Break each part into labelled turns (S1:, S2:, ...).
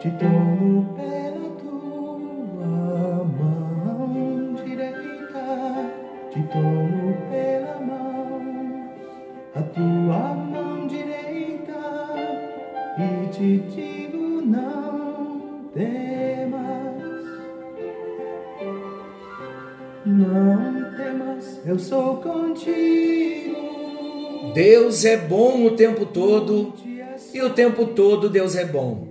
S1: te tomo pela tua mão direita, te tomo pela mão, a tua mão direita, e te digo não temas, não temas, eu sou contigo.
S2: Deus é bom o tempo todo e o tempo todo Deus é bom.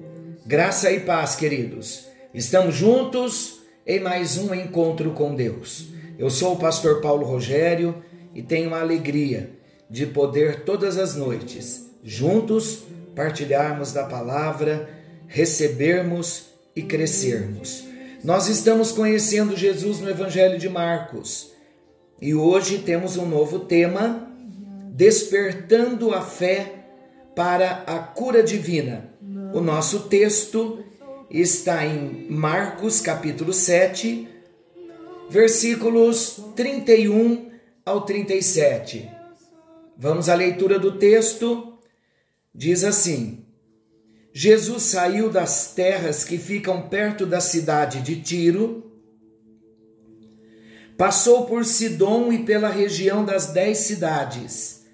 S2: Graça e paz, queridos. Estamos juntos em mais um encontro com Deus. Eu sou o pastor Paulo Rogério e tenho a alegria de poder todas as noites juntos partilharmos da palavra, recebermos e crescermos. Nós estamos conhecendo Jesus no Evangelho de Marcos e hoje temos um novo tema despertando a fé para a cura divina. O nosso texto está em Marcos capítulo 7, versículos 31 ao 37. Vamos à leitura do texto. Diz assim: Jesus saiu das terras que ficam perto da cidade de Tiro passou por Sidom e pela região das dez cidades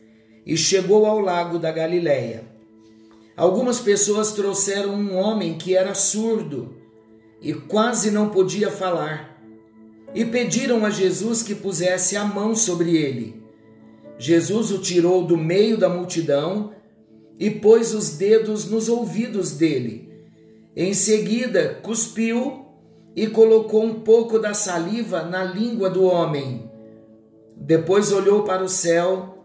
S2: e chegou ao lago da Galileia. Algumas pessoas trouxeram um homem que era surdo e quase não podia falar, e pediram a Jesus que pusesse a mão sobre ele. Jesus o tirou do meio da multidão e pôs os dedos nos ouvidos dele. Em seguida, cuspiu e colocou um pouco da saliva na língua do homem. Depois olhou para o céu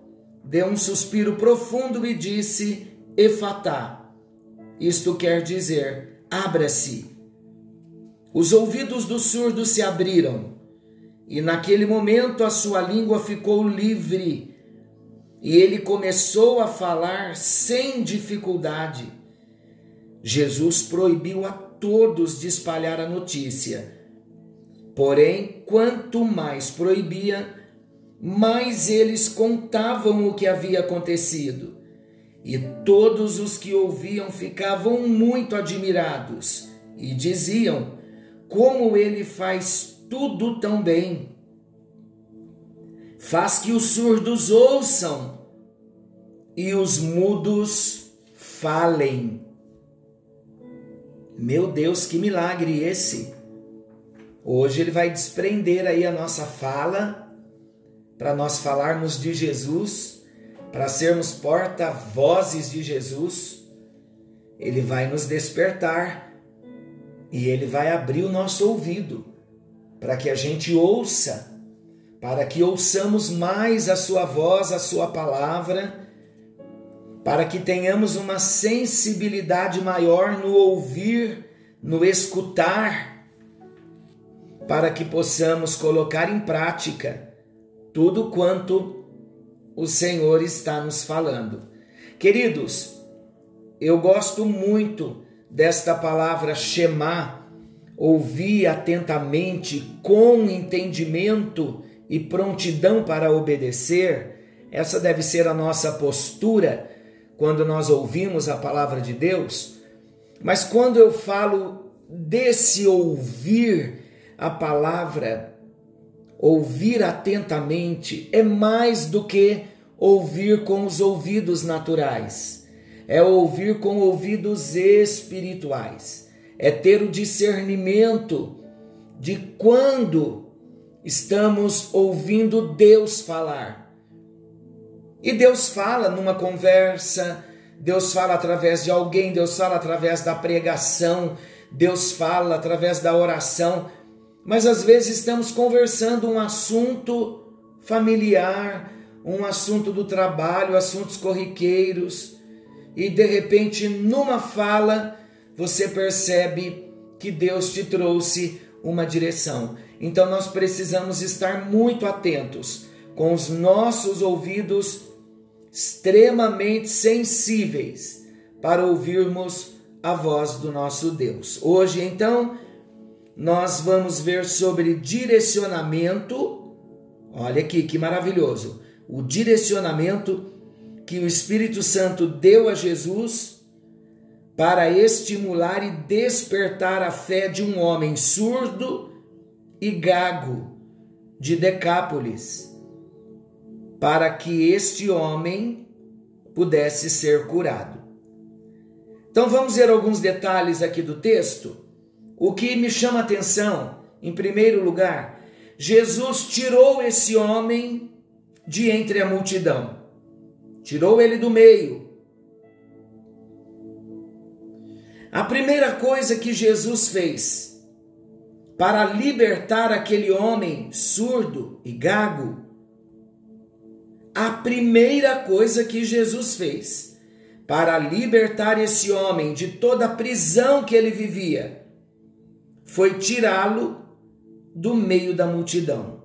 S2: deu um suspiro profundo e disse: Efatá. Isto quer dizer: abra-se. Os ouvidos do surdo se abriram, e naquele momento a sua língua ficou livre, e ele começou a falar sem dificuldade. Jesus proibiu a todos de espalhar a notícia. Porém, quanto mais proibia, mais eles contavam o que havia acontecido. E todos os que ouviam ficavam muito admirados e diziam: Como ele faz tudo tão bem! Faz que os surdos ouçam e os mudos falem. Meu Deus, que milagre esse! Hoje ele vai desprender aí a nossa fala para nós falarmos de Jesus, para sermos porta-vozes de Jesus, ele vai nos despertar e ele vai abrir o nosso ouvido para que a gente ouça, para que ouçamos mais a sua voz, a sua palavra, para que tenhamos uma sensibilidade maior no ouvir, no escutar, para que possamos colocar em prática tudo quanto o Senhor está nos falando. Queridos, eu gosto muito desta palavra Shema, ouvir atentamente, com entendimento e prontidão para obedecer. Essa deve ser a nossa postura quando nós ouvimos a palavra de Deus. Mas quando eu falo desse ouvir a palavra, Ouvir atentamente é mais do que ouvir com os ouvidos naturais, é ouvir com ouvidos espirituais, é ter o discernimento de quando estamos ouvindo Deus falar. E Deus fala numa conversa, Deus fala através de alguém, Deus fala através da pregação, Deus fala através da oração mas às vezes estamos conversando um assunto familiar, um assunto do trabalho, assuntos corriqueiros, e de repente, numa fala, você percebe que Deus te trouxe uma direção. Então nós precisamos estar muito atentos, com os nossos ouvidos extremamente sensíveis para ouvirmos a voz do nosso Deus. Hoje, então, nós vamos ver sobre direcionamento. Olha aqui que maravilhoso! O direcionamento que o Espírito Santo deu a Jesus para estimular e despertar a fé de um homem surdo e gago de Decápolis, para que este homem pudesse ser curado. Então vamos ver alguns detalhes aqui do texto. O que me chama atenção, em primeiro lugar, Jesus tirou esse homem de entre a multidão, tirou ele do meio A primeira coisa que Jesus fez para libertar aquele homem surdo e gago, a primeira coisa que Jesus fez para libertar esse homem de toda a prisão que ele vivia foi tirá-lo do meio da multidão.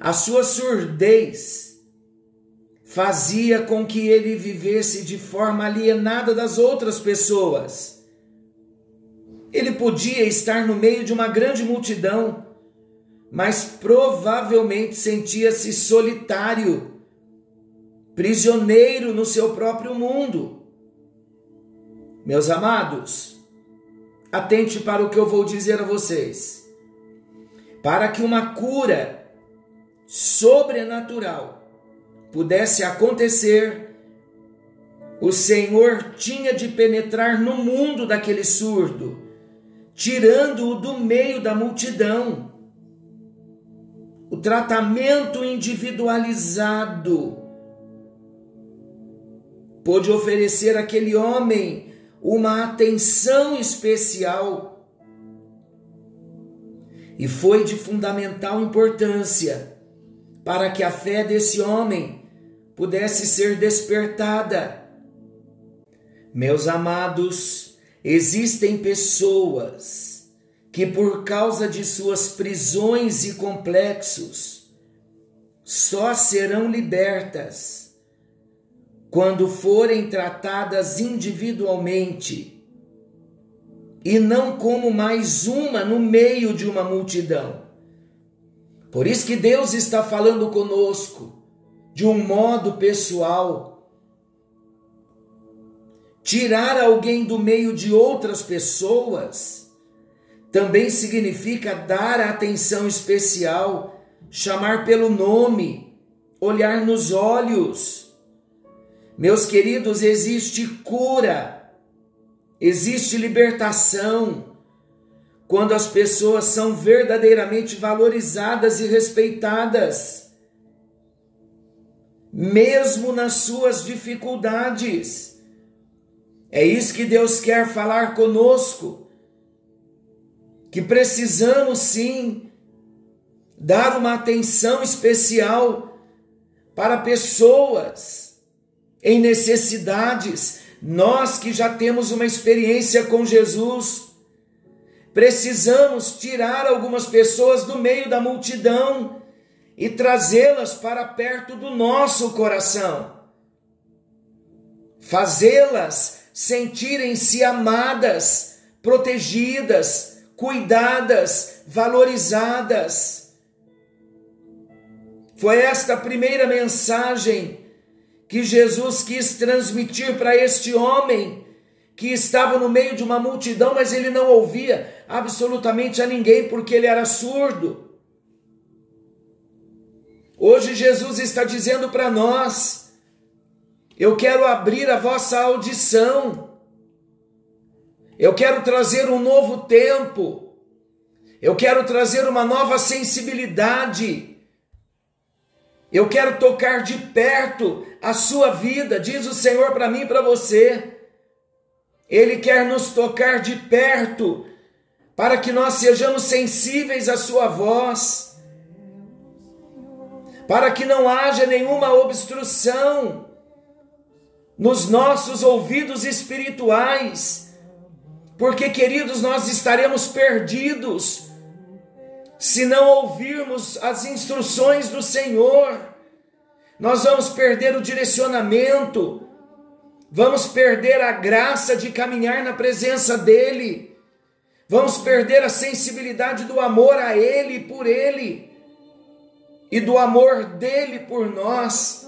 S2: A sua surdez fazia com que ele vivesse de forma alienada das outras pessoas. Ele podia estar no meio de uma grande multidão, mas provavelmente sentia-se solitário, prisioneiro no seu próprio mundo. Meus amados, atente para o que eu vou dizer a vocês. Para que uma cura sobrenatural pudesse acontecer, o Senhor tinha de penetrar no mundo daquele surdo, tirando-o do meio da multidão. O tratamento individualizado pôde oferecer àquele homem uma atenção especial. E foi de fundamental importância para que a fé desse homem pudesse ser despertada. Meus amados, existem pessoas que, por causa de suas prisões e complexos, só serão libertas quando forem tratadas individualmente e não como mais uma no meio de uma multidão. Por isso que Deus está falando conosco de um modo pessoal. Tirar alguém do meio de outras pessoas também significa dar atenção especial, chamar pelo nome, olhar nos olhos. Meus queridos, existe cura, existe libertação quando as pessoas são verdadeiramente valorizadas e respeitadas mesmo nas suas dificuldades. É isso que Deus quer falar conosco. Que precisamos sim dar uma atenção especial para pessoas em necessidades. Nós que já temos uma experiência com Jesus, precisamos tirar algumas pessoas do meio da multidão e trazê-las para perto do nosso coração, fazê-las sentirem-se amadas, protegidas, cuidadas, valorizadas. Foi esta a primeira mensagem que Jesus quis transmitir para este homem que estava no meio de uma multidão, mas ele não ouvia absolutamente a ninguém porque ele era surdo. Hoje Jesus está dizendo para nós: eu quero abrir a vossa audição, eu quero trazer um novo tempo, eu quero trazer uma nova sensibilidade, eu quero tocar de perto a sua vida, diz o Senhor para mim e para você. Ele quer nos tocar de perto para que nós sejamos sensíveis à sua voz para que não haja nenhuma obstrução nos nossos ouvidos espirituais, porque, queridos, nós estaremos perdidos se não ouvirmos as instruções do Senhor. Nós vamos perder o direcionamento, vamos perder a graça de caminhar na presença dEle, vamos perder a sensibilidade do amor a Ele por Ele e do amor dele por nós.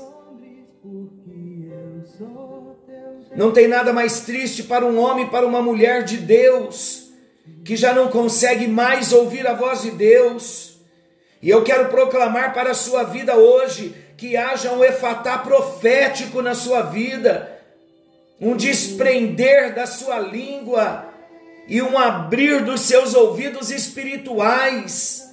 S2: Não tem nada mais triste para um homem, para uma mulher de Deus, que já não consegue mais ouvir a voz de Deus. E eu quero proclamar para a sua vida hoje que haja um efatá profético na sua vida, um desprender da sua língua e um abrir dos seus ouvidos espirituais.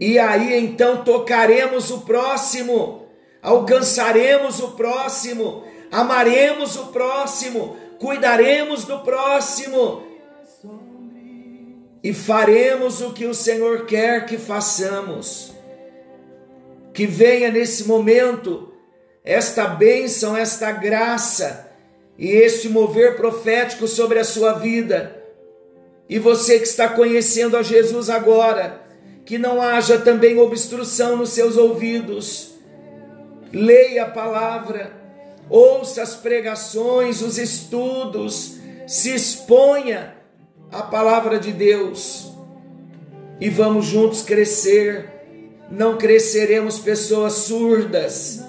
S2: E aí então tocaremos o próximo, alcançaremos o próximo, amaremos o próximo, cuidaremos do próximo e faremos o que o Senhor quer que façamos. Que venha nesse momento esta bênção, esta graça e este mover profético sobre a sua vida. E você que está conhecendo a Jesus agora, que não haja também obstrução nos seus ouvidos. Leia a palavra, ouça as pregações, os estudos, se exponha à palavra de Deus e vamos juntos crescer. Não cresceremos pessoas surdas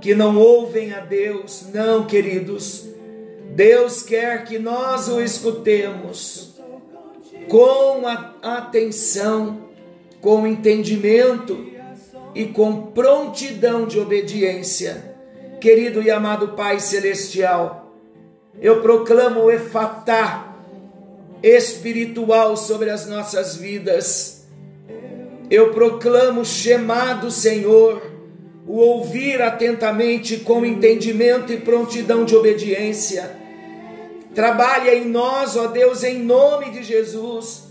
S2: que não ouvem a Deus, não, queridos. Deus quer que nós o escutemos com atenção, com entendimento e com prontidão de obediência. Querido e amado Pai Celestial, eu proclamo o efatá espiritual sobre as nossas vidas. Eu proclamo chamado Senhor, o ouvir atentamente com entendimento e prontidão de obediência Trabalha em nós, ó Deus, em nome de Jesus.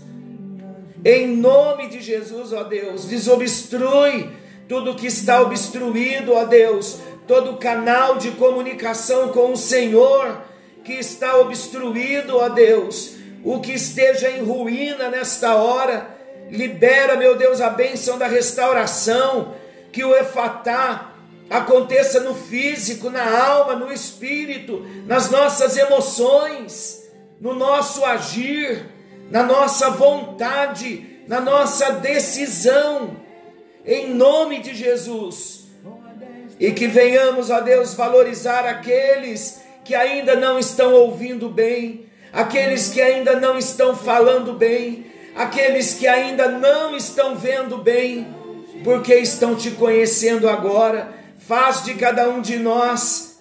S2: Em nome de Jesus, ó Deus, desobstrui tudo que está obstruído, ó Deus, todo canal de comunicação com o Senhor que está obstruído, ó Deus, o que esteja em ruína nesta hora, libera, meu Deus, a bênção da restauração, que o efatá aconteça no físico, na alma, no espírito, nas nossas emoções, no nosso agir, na nossa vontade, na nossa decisão, em nome de Jesus. E que venhamos, ó Deus, valorizar aqueles que ainda não estão ouvindo bem, aqueles que ainda não estão falando bem, aqueles que ainda não estão vendo bem, porque estão te conhecendo agora Faz de cada um de nós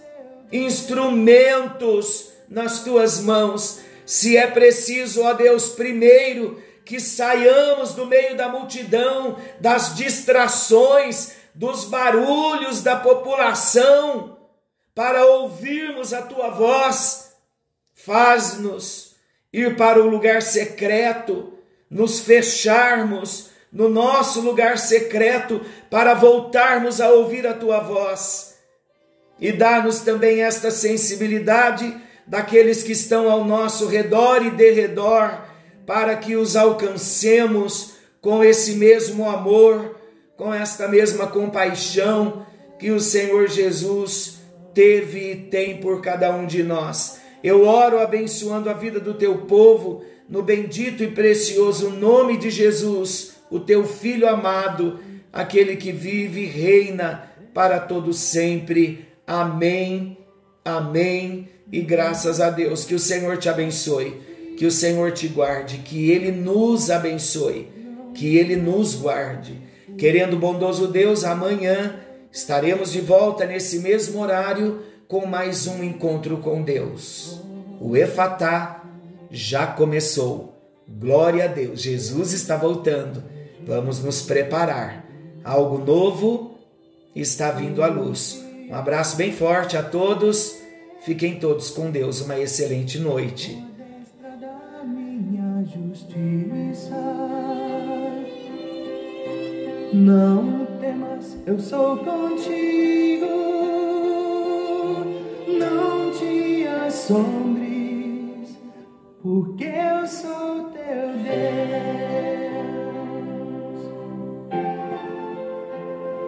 S2: instrumentos nas tuas mãos. Se é preciso, ó Deus, primeiro que saiamos do meio da multidão, das distrações, dos barulhos da população, para ouvirmos a tua voz. Faz-nos ir para o lugar secreto, nos fecharmos no nosso lugar secreto para voltarmos a ouvir a tua voz e dar-nos também esta sensibilidade daqueles que estão ao nosso redor e derredor, para que os alcancemos com esse mesmo amor, com esta mesma compaixão que o Senhor Jesus teve e tem por cada um de nós. Eu oro abençoando a vida do teu povo, no bendito e precioso nome de Jesus o teu Filho amado, aquele que vive e reina para todo sempre. Amém. Amém. E graças a Deus, que o Senhor te abençoe, que o Senhor te guarde, que ele nos abençoe, que ele nos guarde. Querendo bondoso Deus, amanhã estaremos de volta nesse mesmo horário com mais um encontro com Deus. O Efatá já começou. Glória a Deus. Jesus está voltando. Vamos nos preparar. Algo novo está vindo à luz. Um abraço bem forte a todos. Fiquem todos com Deus. Uma excelente noite.
S1: Não temas, eu sou contigo. Não te assombres, porque eu sou teu.